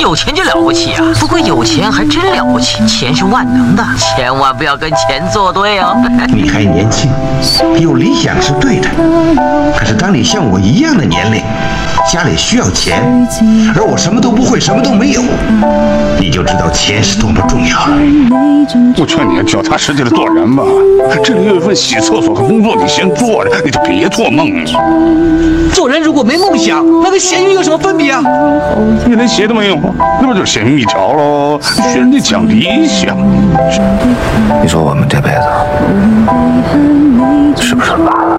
有钱就了不起啊！不过有钱还真了不起，钱是万能的，千万不要跟钱作对哦。你还年轻，有理想是对的，可是当你像我一样的年龄，家里需要钱，而我什么都不会，什么都没有，你就知道钱是多么重要了。我劝你脚踏实地的做人吧，这里有一份洗厕所的工作，你先做着，你就别做梦了。做人如果没梦想，那跟咸鱼有什么分别啊？你连鞋都没有，那不就是咸鱼一条喽？学人家讲理想，你说我们这辈子是不是完了？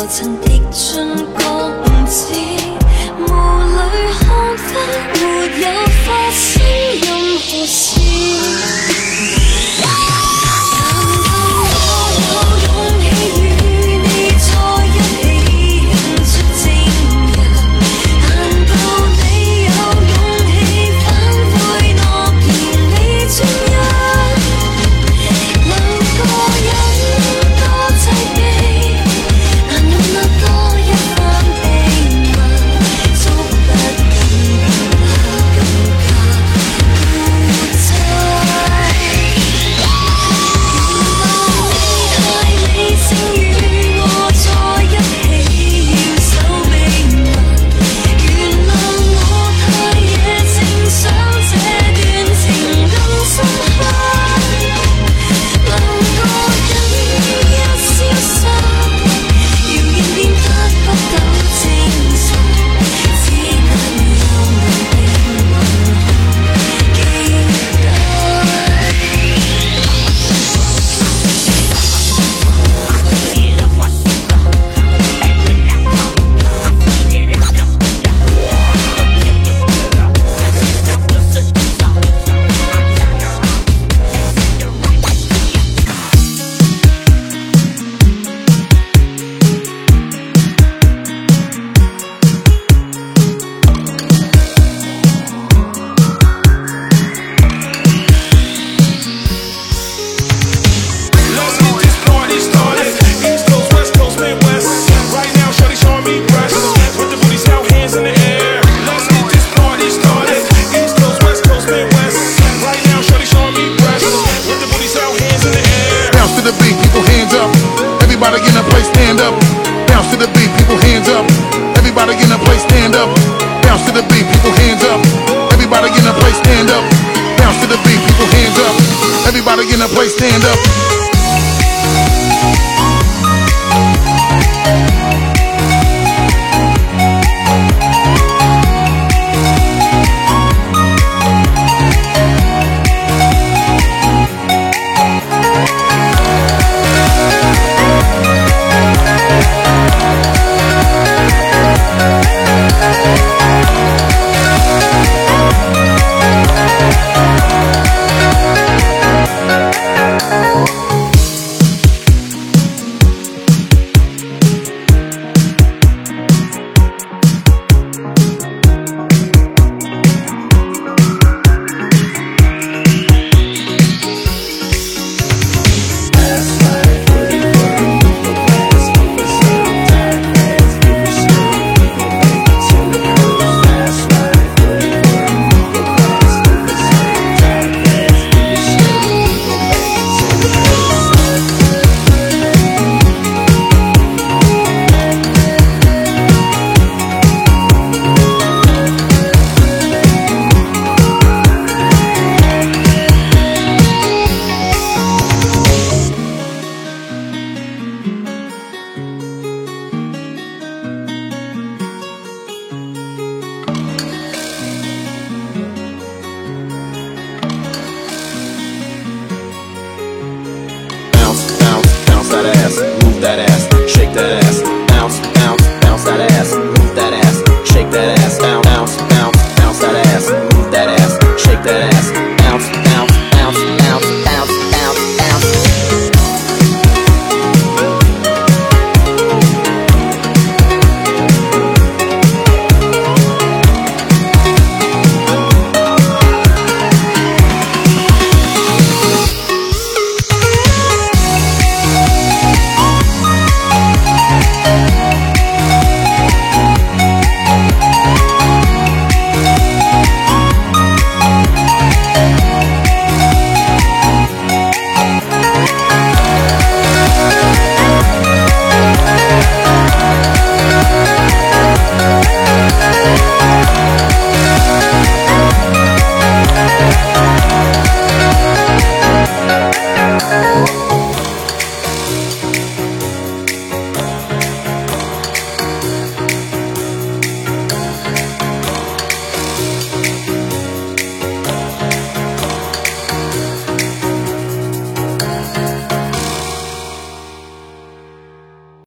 浮尘滴进觉悟寺雾里看花没有发生任何事。the beat, people hands up. Everybody in the place, stand up. Bounce to the beat, people hands up. Everybody in the place, stand up. Bounce to the beat. That ass, shake that ass,